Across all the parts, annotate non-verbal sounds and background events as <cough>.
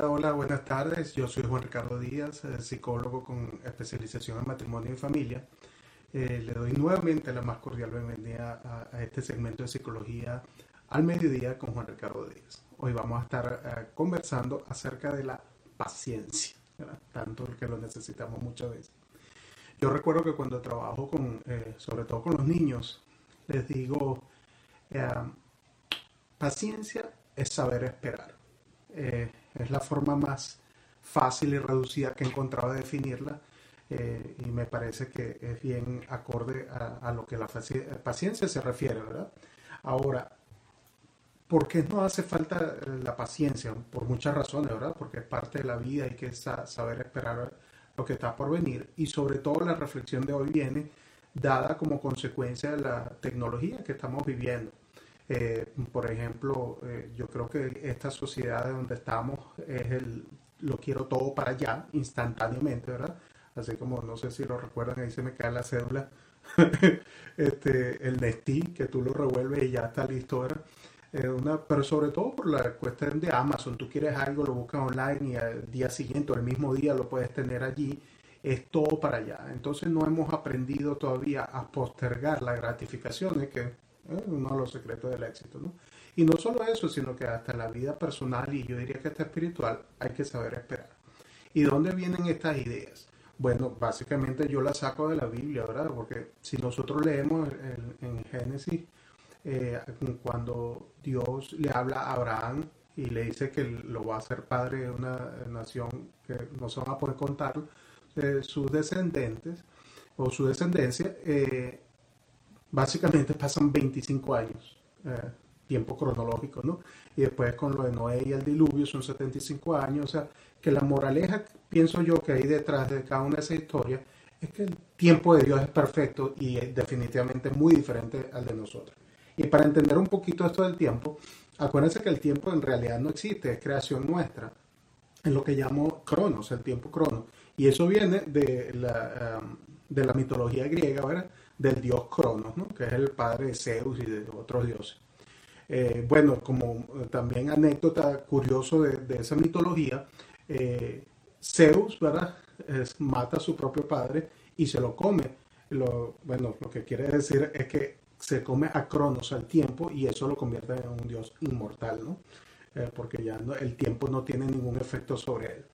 Hola, hola, buenas tardes. Yo soy Juan Ricardo Díaz, eh, psicólogo con especialización en matrimonio y familia. Eh, le doy nuevamente la más cordial bienvenida a, a este segmento de psicología al mediodía con Juan Ricardo Díaz. Hoy vamos a estar eh, conversando acerca de la paciencia, ¿verdad? tanto que lo necesitamos muchas veces. Yo recuerdo que cuando trabajo con, eh, sobre todo con los niños, les digo, eh, paciencia es saber esperar. Eh, es la forma más fácil y reducida que he encontrado de definirla eh, y me parece que es bien acorde a, a lo que la paciencia se refiere, ¿verdad? Ahora, ¿por qué no hace falta la paciencia? Por muchas razones, ¿verdad? Porque es parte de la vida, hay que sa- saber esperar lo que está por venir y sobre todo la reflexión de hoy viene dada como consecuencia de la tecnología que estamos viviendo. Eh, por ejemplo, eh, yo creo que esta sociedad de donde estamos es el lo quiero todo para allá, instantáneamente, ¿verdad? Así como, no sé si lo recuerdan, ahí se me cae la cédula, <laughs> este, el Nestí, que tú lo revuelves y ya está listo, ¿verdad? Eh, una, pero sobre todo por la cuestión de Amazon, tú quieres algo, lo buscas online y al día siguiente o el mismo día lo puedes tener allí, es todo para allá. Entonces no hemos aprendido todavía a postergar las gratificaciones, que uno de los secretos del éxito, ¿no? Y no solo eso, sino que hasta la vida personal y yo diría que hasta espiritual hay que saber esperar. ¿Y dónde vienen estas ideas? Bueno, básicamente yo las saco de la Biblia, ¿verdad? Porque si nosotros leemos en, en Génesis, eh, cuando Dios le habla a Abraham y le dice que lo va a hacer padre de una nación que no se van a poder contar, eh, sus descendientes o su descendencia, eh, básicamente pasan 25 años, eh, tiempo cronológico, ¿no? Y después con lo de Noé y el diluvio son 75 años, o sea, que la moraleja, pienso yo, que hay detrás de cada una de esas historias, es que el tiempo de Dios es perfecto y es definitivamente muy diferente al de nosotros. Y para entender un poquito esto del tiempo, acuérdense que el tiempo en realidad no existe, es creación nuestra. Es lo que llamo cronos, el tiempo crono. Y eso viene de la, um, de la mitología griega, ¿verdad? Del dios Cronos, ¿no? Que es el padre de Zeus y de otros dioses. Eh, bueno, como también anécdota curioso de, de esa mitología, eh, Zeus, ¿verdad? Mata a su propio padre y se lo come. Lo, bueno, lo que quiere decir es que se come a Cronos al tiempo y eso lo convierte en un dios inmortal, ¿no? Eh, porque ya el tiempo no tiene ningún efecto sobre él.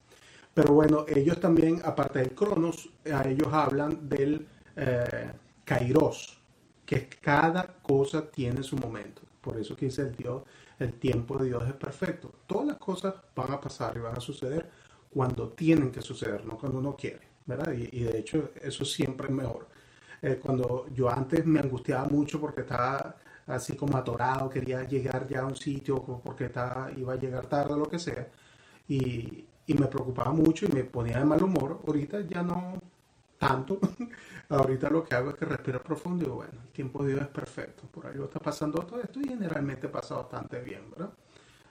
Pero bueno, ellos también, aparte del Cronos, a ellos hablan del eh, Kairos, que cada cosa tiene su momento. Por eso que dice el Dios, el tiempo de Dios es perfecto. Todas las cosas van a pasar y van a suceder cuando tienen que suceder, no cuando uno quiere, ¿verdad? Y, de hecho eso siempre es mejor. Eh, cuando yo antes me angustiaba mucho porque estaba así como atorado, quería llegar ya a un sitio porque estaba, iba a llegar tarde o lo que sea, y, y me preocupaba mucho y me ponía de mal humor. Ahorita ya no tanto. <laughs> Ahorita lo que hago es que respiro profundo y digo, bueno, el tiempo de Dios es perfecto. Por algo está pasando todo esto y generalmente pasa bastante bien, ¿verdad?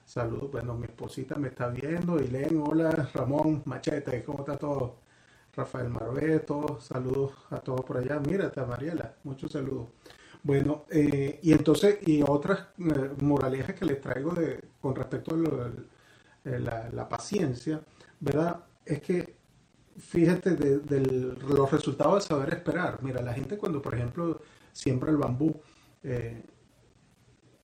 Saludos, bueno, mi esposita me está viendo. Ilén, hola, Ramón, Machete, ¿cómo está todo? Rafael Marbeto, saludos a todos por allá. Mírate, Mariela, muchos saludos. Bueno, eh, y entonces, y otras eh, moralejas que les traigo de, con respecto a eh, la, paciencia, ¿verdad? Es que fíjate de, los resultados de saber esperar. Mira, la gente cuando, por ejemplo, siembra el bambú, eh,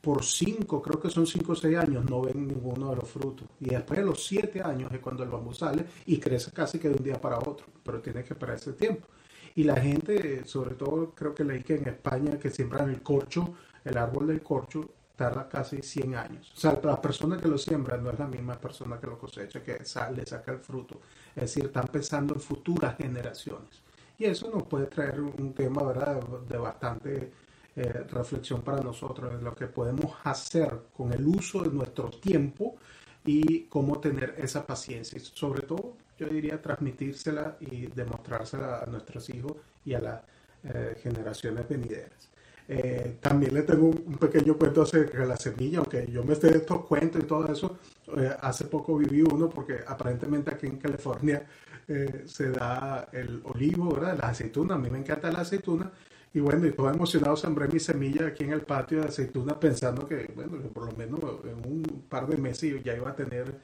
por cinco, creo que son cinco o seis años, no ven ninguno de los frutos. Y después de los siete años es cuando el bambú sale y crece casi que de un día para otro, pero tiene que esperar ese tiempo. Y la gente, sobre todo creo que leí que en España que siembran el corcho, el árbol del corcho, tarda casi 100 años. O sea, la persona que lo siembra no es la misma persona que lo cosecha, que sale, saca el fruto. Es decir, están pensando en futuras generaciones. Y eso nos puede traer un tema, ¿verdad?, de bastante eh, reflexión para nosotros, de lo que podemos hacer con el uso de nuestro tiempo y cómo tener esa paciencia. Y sobre todo, yo diría transmitírsela y demostrársela a nuestros hijos y a las eh, generaciones venideras. Eh, también le tengo un, pequeño cuento acerca de la semilla, aunque yo me esté de estos cuentos y todo eso. Eh, hace poco viví uno porque aparentemente aquí en California se da el olivo, ¿verdad? La aceituna. A mí me encanta la aceituna. Y bueno, y todo emocionado sembré mi semilla aquí en el patio de aceituna pensando que, bueno, que por lo menos en un par de meses ya iba a tener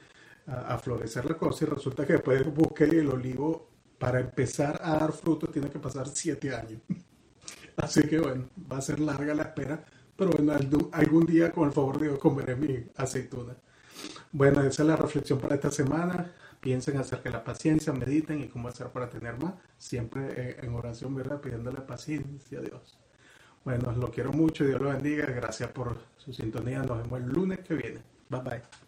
a, florecer la cosa y resulta que después busqué el olivo para empezar a dar frutos tiene que pasar siete años. <laughs> Así que bueno, va a ser larga la espera, pero bueno, algún día con el favor de Dios comeré mi aceituna. Bueno, esa es la reflexión para esta semana. Piensen acerca de la paciencia, mediten y cómo hacer para tener más. Siempre en oración, ¿verdad? Pidiéndole paciencia a Dios. Bueno, lo quiero mucho, Dios lo bendiga. Gracias por su sintonía. Nos vemos el lunes que viene. Bye bye.